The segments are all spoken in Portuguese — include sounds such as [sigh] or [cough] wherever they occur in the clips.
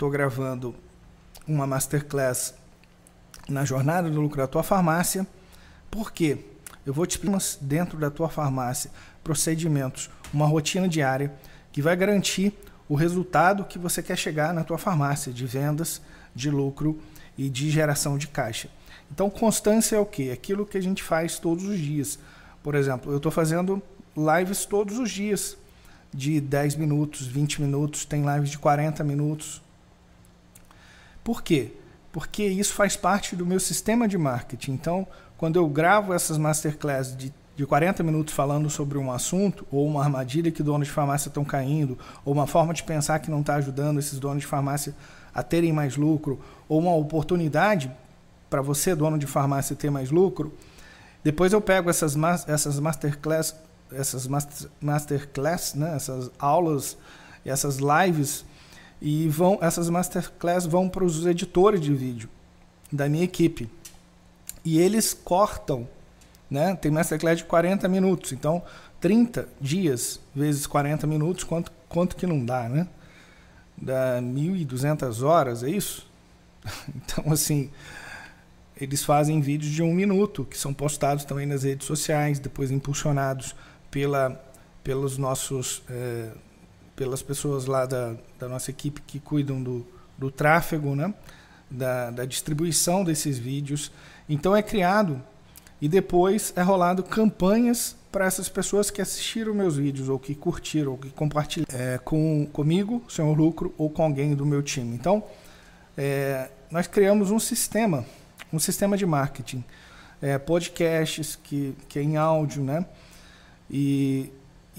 estou gravando uma masterclass na jornada do lucro da tua farmácia. Por quê? Eu vou te explicar dentro da tua farmácia procedimentos, uma rotina diária que vai garantir o resultado que você quer chegar na tua farmácia de vendas, de lucro e de geração de caixa. Então, constância é o quê? Aquilo que a gente faz todos os dias. Por exemplo, eu estou fazendo lives todos os dias, de 10 minutos, 20 minutos, tem lives de 40 minutos. Por quê? Porque isso faz parte do meu sistema de marketing. Então, quando eu gravo essas masterclasses de, de 40 minutos falando sobre um assunto, ou uma armadilha que donos de farmácia estão caindo, ou uma forma de pensar que não está ajudando esses donos de farmácia a terem mais lucro, ou uma oportunidade para você, dono de farmácia, ter mais lucro, depois eu pego essas, essas masterclass, essas master, masterclass, né, essas aulas, essas lives e vão essas masterclass vão para os editores de vídeo da minha equipe. E eles cortam, né? Tem masterclass de 40 minutos, então 30 dias vezes 40 minutos, quanto quanto que não dá, né? Dá 1200 horas, é isso? [laughs] Então assim, eles fazem vídeos de um minuto, que são postados também nas redes sociais, depois impulsionados pela, pelos nossos, é, pelas pessoas lá da, da nossa equipe que cuidam do, do tráfego, né? da, da distribuição desses vídeos. Então é criado e depois é rolado campanhas para essas pessoas que assistiram meus vídeos ou que curtiram ou que compartilharam é, com comigo, Senhor Lucro, ou com alguém do meu time. Então, é, nós criamos um sistema um sistema de marketing. É, podcasts que, que é em áudio, né? E,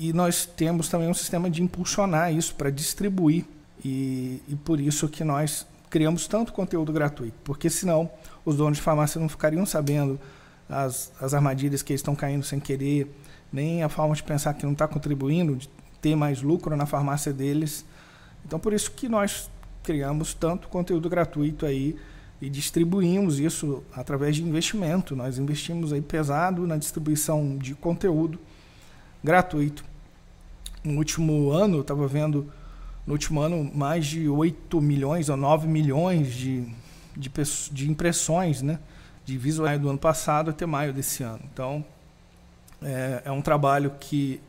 e nós temos também um sistema de impulsionar isso para distribuir. E, e por isso que nós criamos tanto conteúdo gratuito, porque senão os donos de farmácia não ficariam sabendo as, as armadilhas que eles estão caindo sem querer, nem a forma de pensar que não está contribuindo, de ter mais lucro na farmácia deles. Então por isso que nós criamos tanto conteúdo gratuito aí e distribuímos isso através de investimento. Nós investimos aí pesado na distribuição de conteúdo gratuito. No último ano, eu estava vendo, no último ano, mais de 8 milhões ou 9 milhões de, de, de impressões né, de visuais do ano passado até maio desse ano. Então, é, é um trabalho que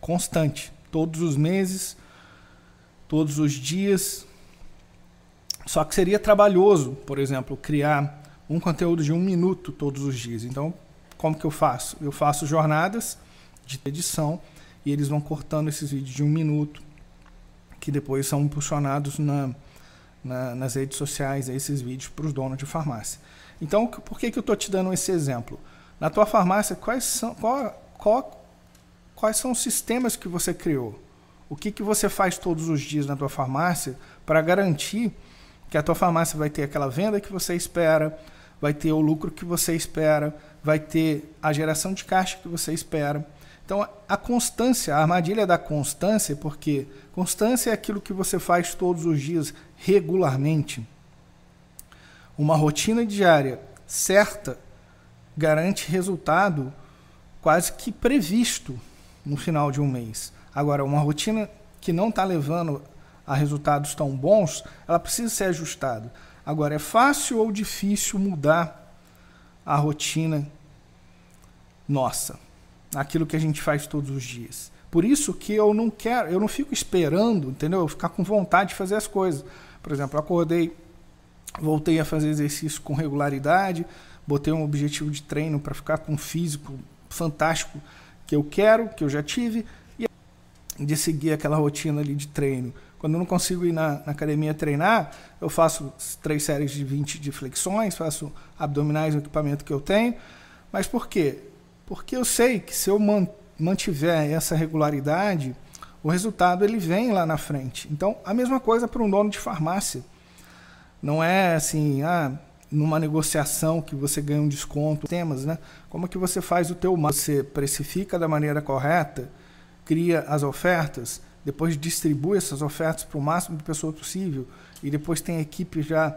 constante, todos os meses, todos os dias, só que seria trabalhoso, por exemplo, criar um conteúdo de um minuto todos os dias. Então, como que eu faço? Eu faço jornadas de edição e eles vão cortando esses vídeos de um minuto, que depois são impulsionados na, na, nas redes sociais, esses vídeos para os donos de farmácia. Então, por que, que eu estou te dando esse exemplo? Na tua farmácia, quais são, qual, qual, quais são os sistemas que você criou? O que, que você faz todos os dias na tua farmácia para garantir que a tua farmácia vai ter aquela venda que você espera, vai ter o lucro que você espera, vai ter a geração de caixa que você espera. Então, a constância, a armadilha da constância, porque constância é aquilo que você faz todos os dias, regularmente. Uma rotina diária certa garante resultado quase que previsto no final de um mês. Agora, uma rotina que não está levando a resultados tão bons, ela precisa ser ajustada. Agora, é fácil ou difícil mudar a rotina nossa, aquilo que a gente faz todos os dias? Por isso que eu não quero, eu não fico esperando, entendeu? Eu ficar com vontade de fazer as coisas. Por exemplo, acordei, voltei a fazer exercício com regularidade, botei um objetivo de treino para ficar com um físico fantástico que eu quero, que eu já tive, e de seguir aquela rotina ali de treino quando eu não consigo ir na, na, academia treinar, eu faço três séries de 20 de flexões, faço abdominais no equipamento que eu tenho. Mas por quê? Porque eu sei que se eu mantiver essa regularidade, o resultado ele vem lá na frente. Então, a mesma coisa para um dono de farmácia. Não é assim, ah, numa negociação que você ganha um desconto, temas, né? Como é que você faz o teu você precifica da maneira correta, cria as ofertas, depois distribui essas ofertas para o máximo de pessoas possível e depois tem a equipe já,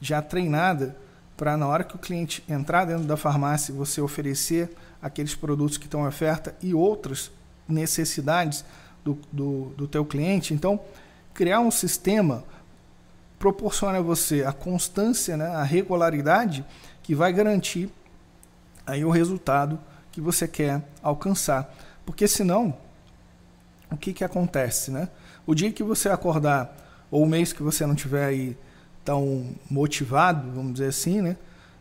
já treinada para na hora que o cliente entrar dentro da farmácia você oferecer aqueles produtos que estão em oferta e outras necessidades do, do, do teu cliente. Então, criar um sistema proporciona a você a constância, né, a regularidade que vai garantir aí o resultado que você quer alcançar. Porque senão, o que, que acontece, né? O dia que você acordar, ou o mês que você não tiver aí tão motivado, vamos dizer assim, né?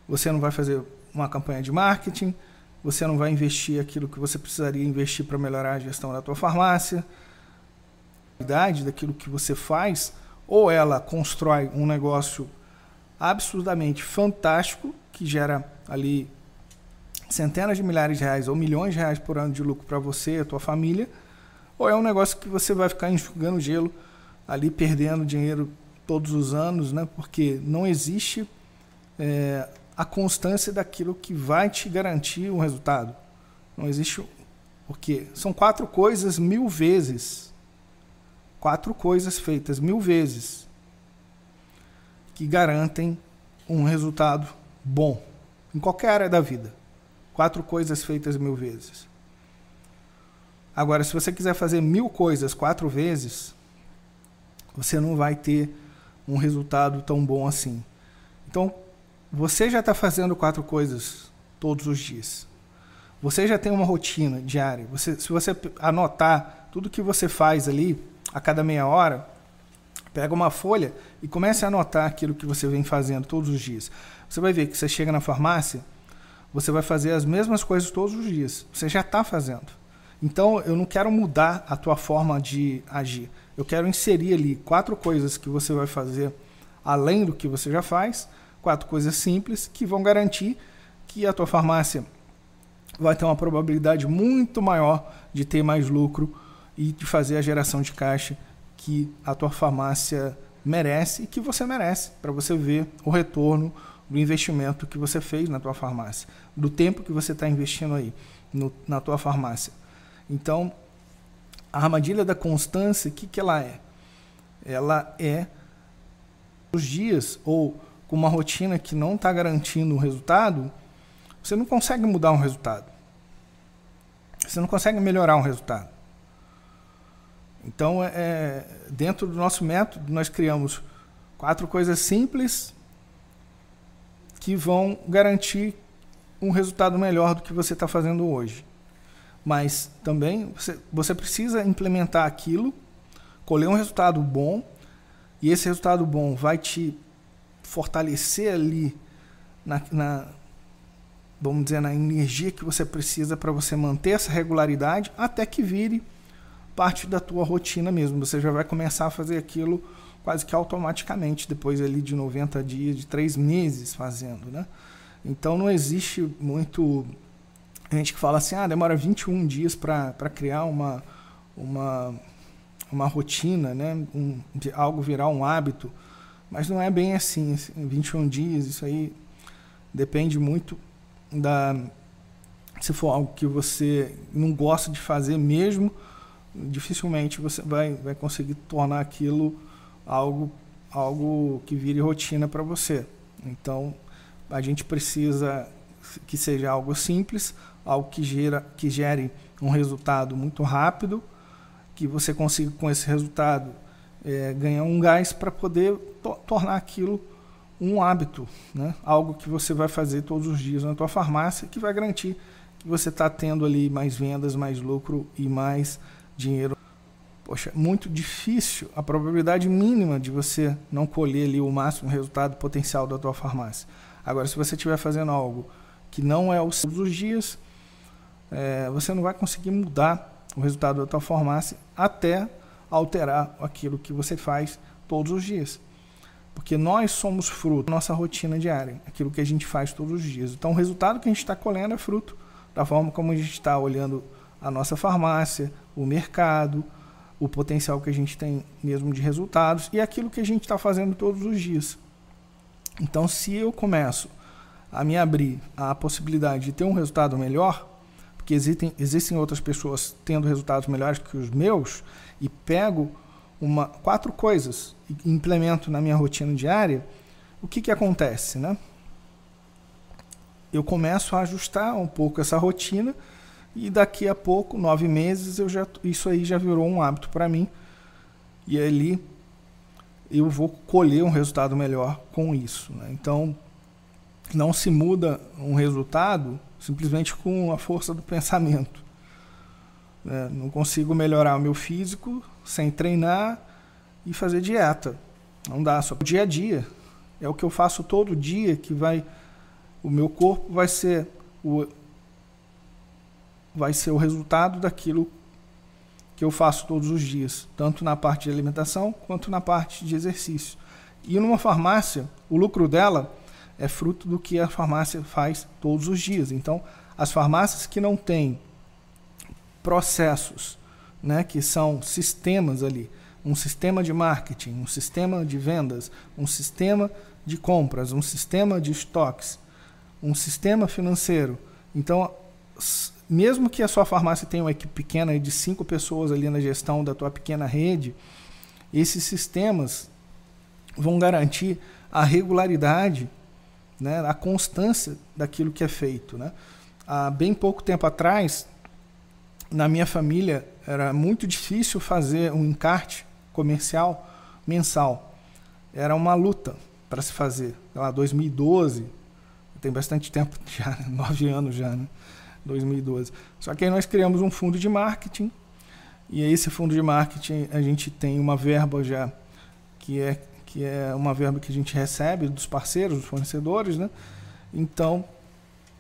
Você não vai fazer uma campanha de marketing, você não vai investir aquilo que você precisaria investir para melhorar a gestão da tua farmácia, daquilo que você faz, ou ela constrói um negócio absurdamente fantástico que gera ali centenas de milhares de reais ou milhões de reais por ano de lucro para você a tua família, ou é um negócio que você vai ficar enxugando gelo ali, perdendo dinheiro todos os anos, né? porque não existe é, a constância daquilo que vai te garantir um resultado. Não existe. Porque são quatro coisas mil vezes. Quatro coisas feitas mil vezes que garantem um resultado bom em qualquer área da vida. Quatro coisas feitas mil vezes. Agora, se você quiser fazer mil coisas quatro vezes, você não vai ter um resultado tão bom assim. Então, você já está fazendo quatro coisas todos os dias. Você já tem uma rotina diária. Você, se você anotar tudo que você faz ali a cada meia hora, pega uma folha e comece a anotar aquilo que você vem fazendo todos os dias. Você vai ver que você chega na farmácia, você vai fazer as mesmas coisas todos os dias. Você já está fazendo. Então, eu não quero mudar a tua forma de agir. Eu quero inserir ali quatro coisas que você vai fazer além do que você já faz, quatro coisas simples que vão garantir que a tua farmácia vai ter uma probabilidade muito maior de ter mais lucro e de fazer a geração de caixa que a tua farmácia merece e que você merece, para você ver o retorno do investimento que você fez na tua farmácia, do tempo que você está investindo aí no, na tua farmácia. Então, a armadilha da constância, o que, que ela é? Ela é os dias ou com uma rotina que não está garantindo um resultado, você não consegue mudar um resultado. Você não consegue melhorar um resultado. Então, é, é dentro do nosso método, nós criamos quatro coisas simples que vão garantir um resultado melhor do que você está fazendo hoje. Mas também você, você precisa implementar aquilo, colher um resultado bom, e esse resultado bom vai te fortalecer ali na, na vamos dizer, na energia que você precisa para você manter essa regularidade até que vire parte da tua rotina mesmo. Você já vai começar a fazer aquilo quase que automaticamente, depois ali de 90 dias, de três meses fazendo, né? Então não existe muito gente que fala assim, ah, demora 21 dias para criar uma, uma, uma rotina, né? Um, algo virar um hábito, mas não é bem assim, assim, 21 dias, isso aí depende muito da se for algo que você não gosta de fazer mesmo, dificilmente você vai, vai conseguir tornar aquilo algo, algo que vire rotina para você. Então, a gente precisa que seja algo simples, algo que, gera, que gere um resultado muito rápido, que você consiga com esse resultado é, ganhar um gás para poder to tornar aquilo um hábito, né? algo que você vai fazer todos os dias na tua farmácia, que vai garantir que você está tendo ali mais vendas, mais lucro e mais dinheiro poxa, muito difícil, a probabilidade mínima de você não colher ali o máximo resultado potencial da tua farmácia. Agora, se você estiver fazendo algo que não é os dias, é, você não vai conseguir mudar o resultado da tua farmácia até alterar aquilo que você faz todos os dias. Porque nós somos fruto da nossa rotina diária, aquilo que a gente faz todos os dias. Então, o resultado que a gente está colhendo é fruto da forma como a gente está olhando a nossa farmácia, o mercado, o potencial que a gente tem mesmo de resultados e aquilo que a gente está fazendo todos os dias. Então, se eu começo a me abrir à possibilidade de ter um resultado melhor, porque existem, existem outras pessoas tendo resultados melhores que os meus, e pego uma, quatro coisas e implemento na minha rotina diária, o que, que acontece? Né? Eu começo a ajustar um pouco essa rotina e daqui a pouco, nove meses, eu já, isso aí já virou um hábito para mim. E ali eu vou colher um resultado melhor com isso. Né? Então, não se muda um resultado simplesmente com a força do pensamento. Né? Não consigo melhorar o meu físico sem treinar e fazer dieta. Não dá, só dia a dia. É o que eu faço todo dia que vai o meu corpo vai ser o vai ser o resultado daquilo que eu faço todos os dias, tanto na parte de alimentação quanto na parte de exercício. E numa farmácia, o lucro dela é fruto do que a farmácia faz todos os dias. Então, as farmácias que não têm processos, né, que são sistemas ali, um sistema de marketing, um sistema de vendas, um sistema de compras, um sistema de estoques, um sistema financeiro. Então, mesmo que a sua farmácia tenha uma equipe pequena de cinco pessoas ali na gestão da tua pequena rede, esses sistemas vão garantir a regularidade, né, a constância daquilo que é feito. Né? Há bem pouco tempo atrás, na minha família, era muito difícil fazer um encarte comercial mensal. Era uma luta para se fazer. Lá, 2012, tem bastante tempo [laughs] já, nove anos já, né? 2012. Só que aí nós criamos um fundo de marketing e esse fundo de marketing a gente tem uma verba já que é que é uma verba que a gente recebe dos parceiros, dos fornecedores, né? Então,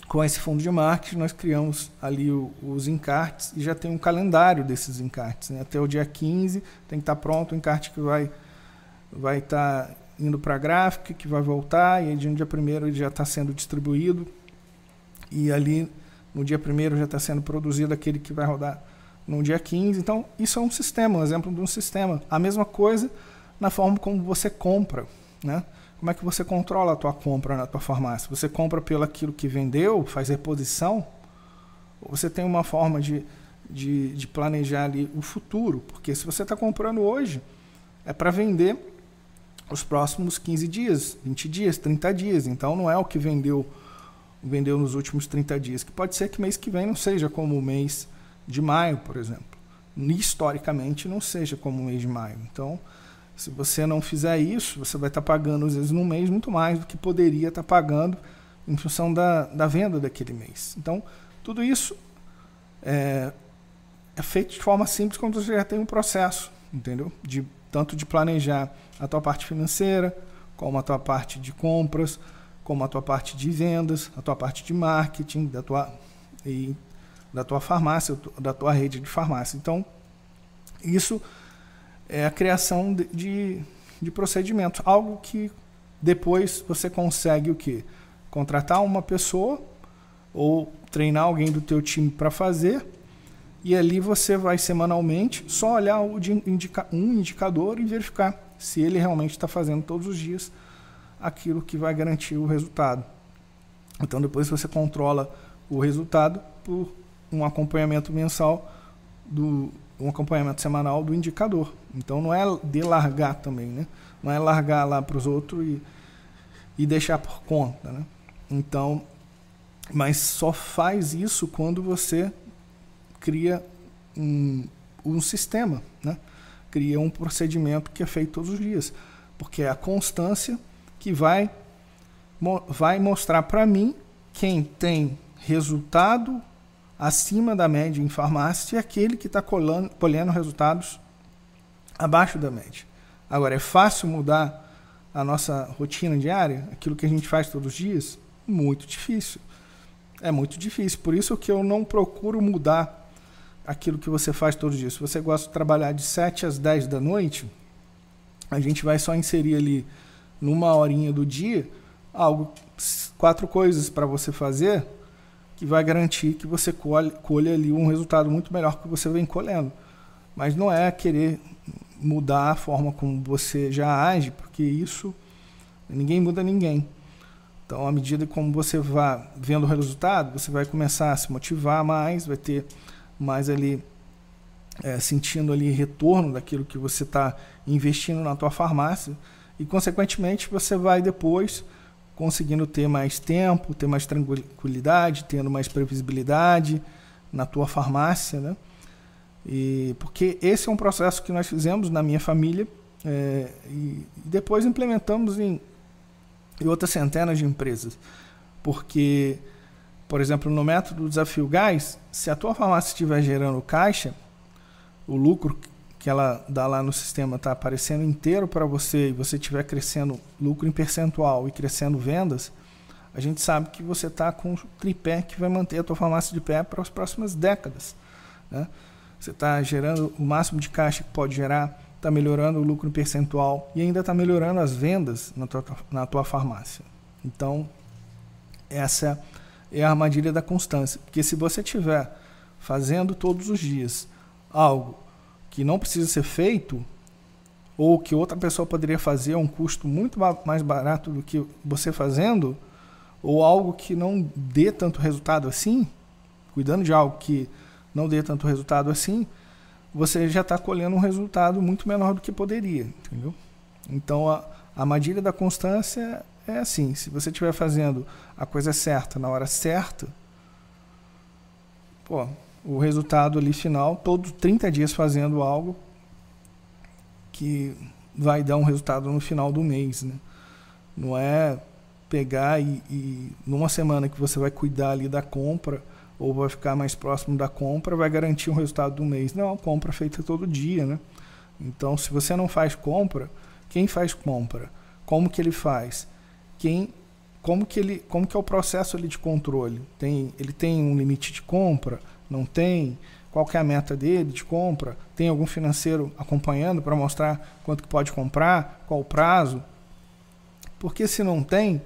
com esse fundo de marketing, nós criamos ali o, os encartes e já tem um calendário desses encartes. Né? Até o dia 15 tem que estar pronto o encarte que vai vai estar indo para a gráfica, que vai voltar, e aí no dia 1 ele já está sendo distribuído. E ali no dia 1 já está sendo produzido aquele que vai rodar no dia 15. Então, isso é um sistema, um exemplo de um sistema. A mesma coisa na forma como você compra. Né? Como é que você controla a tua compra na tua farmácia? Você compra pelo aquilo que vendeu, faz reposição? Ou você tem uma forma de, de, de planejar ali o futuro? Porque se você está comprando hoje, é para vender os próximos 15 dias, 20 dias, 30 dias. Então não é o que vendeu vendeu nos últimos 30 dias, que pode ser que mês que vem não seja como o mês de maio, por exemplo. Historicamente não seja como o mês de maio. Então, se você não fizer isso, você vai estar pagando às vezes num mês muito mais do que poderia estar pagando em função da, da venda daquele mês. Então, tudo isso é, é feito de forma simples quando você já tem um processo, entendeu? De tanto de planejar a tua parte financeira, como a tua parte de compras, como a tua parte de vendas, a tua parte de marketing, da tua e da tua farmácia, da tua rede de farmácia. Então, isso é a criação de, de, procedimentos, algo que depois você consegue o que? Contratar uma pessoa ou treinar alguém do teu time para fazer e ali você vai semanalmente só olhar um indicador e verificar se ele realmente está fazendo todos os dias aquilo que vai garantir o resultado. Então depois você controla o resultado por um acompanhamento mensal do um acompanhamento semanal do indicador. Então não é de largar também, né? Não é largar lá para os outros e, e deixar por conta, né? Então, mas só faz isso quando você cria um, um sistema, né? cria um procedimento que é feito todos os dias, porque é a constância que vai, vai mostrar para mim quem tem resultado acima da média em farmácia e aquele que está colhendo resultados abaixo da média. Agora, é fácil mudar a nossa rotina diária, aquilo que a gente faz todos os dias? Muito difícil. É muito difícil. Por isso que eu não procuro mudar aquilo que você faz todos os dias. Se você gosta de trabalhar de 7 às 10 da noite, a gente vai só inserir ali numa horinha do dia algo quatro coisas para você fazer que vai garantir que você colhe, colhe ali um resultado muito melhor que você vem colhendo. Mas não é querer mudar a forma como você já age, porque isso ninguém muda ninguém. Então, à medida como você vai vendo o resultado, você vai começar a se motivar mais, vai ter mais ali é, sentindo ali retorno daquilo que você está investindo na tua farmácia e consequentemente você vai depois conseguindo ter mais tempo, ter mais tranquilidade, tendo mais previsibilidade na tua farmácia, né? E porque esse é um processo que nós fizemos na minha família é, e, depois implementamos em, em outras centenas de empresas. Porque, por exemplo, no método do desafio gás, se a tua farmácia estiver gerando caixa, o lucro que ela dá lá no sistema está aparecendo inteiro para você e você estiver crescendo lucro em percentual e crescendo vendas, a gente sabe que você está com um tripé que vai manter a tua farmácia de pé para as próximas décadas. Né? Você está gerando o máximo de caixa que pode gerar, está melhorando o lucro percentual e ainda está melhorando as vendas na tua, na tua farmácia. Então, essa é a armadilha da constância. Porque se você estiver fazendo todos os dias algo que não precisa ser feito, ou que outra pessoa poderia fazer a um custo muito mais barato do que você fazendo, ou algo que não dê tanto resultado assim, cuidando de algo que não dê tanto resultado assim, você já está colhendo um resultado muito menor do que poderia, entendeu? Então a, a armadilha da constância é assim: se você estiver fazendo a coisa certa na hora certa, pô, o resultado ali final, todos 30 dias fazendo algo que vai dar um resultado no final do mês, né? Não é pegar e, e numa semana que você vai cuidar ali da compra ou vai ficar mais próximo da compra, vai garantir um resultado do mês. Não, compra feita todo dia, né? Então, se você não faz compra, quem faz compra? Como que ele faz? Quem como que ele como que é o processo ali de controle? Tem ele tem um limite de compra? Não tem? Qual é a meta dele de compra? Tem algum financeiro acompanhando para mostrar quanto que pode comprar? Qual o prazo? Porque se não tem,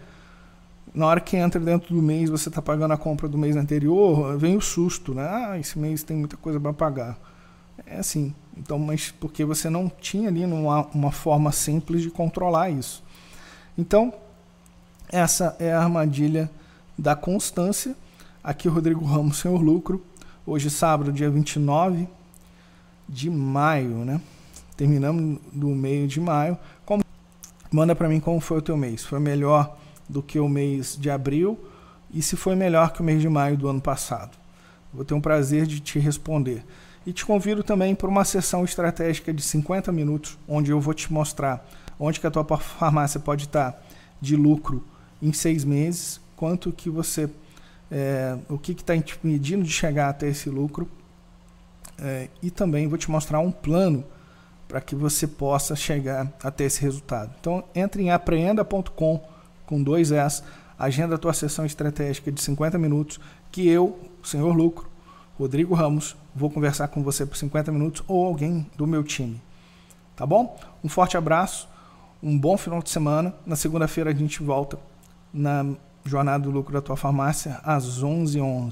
na hora que entra dentro do mês, você está pagando a compra do mês anterior, vem o susto, né? Ah, esse mês tem muita coisa para pagar. É assim. Então, mas porque você não tinha ali uma, uma forma simples de controlar isso. Então, essa é a armadilha da constância. Aqui Rodrigo Ramos, Senhor Lucro. Hoje, sábado, dia 29 de maio, né? Terminamos do meio de maio. Como... Manda para mim como foi o teu mês. Foi melhor do que o mês de abril e se foi melhor que o mês de maio do ano passado. Vou ter um prazer de te responder. E te convido também para uma sessão estratégica de 50 minutos, onde eu vou te mostrar onde que a tua [laughs] farmácia pode estar de lucro em seis meses, quanto que você, é, o que está impedindo de chegar até esse lucro, é, e também vou te mostrar um plano para que você possa chegar até esse resultado. Então entre em apreenda.com com dois S, agenda a tua sessão estratégica de 50 minutos, que eu, senhor Lucro, Rodrigo Ramos, vou conversar com você por 50 minutos ou alguém do meu time. Tá bom? Um forte abraço, um bom final de semana. Na segunda-feira a gente volta na Jornada do Lucro da Tua Farmácia às 11h11.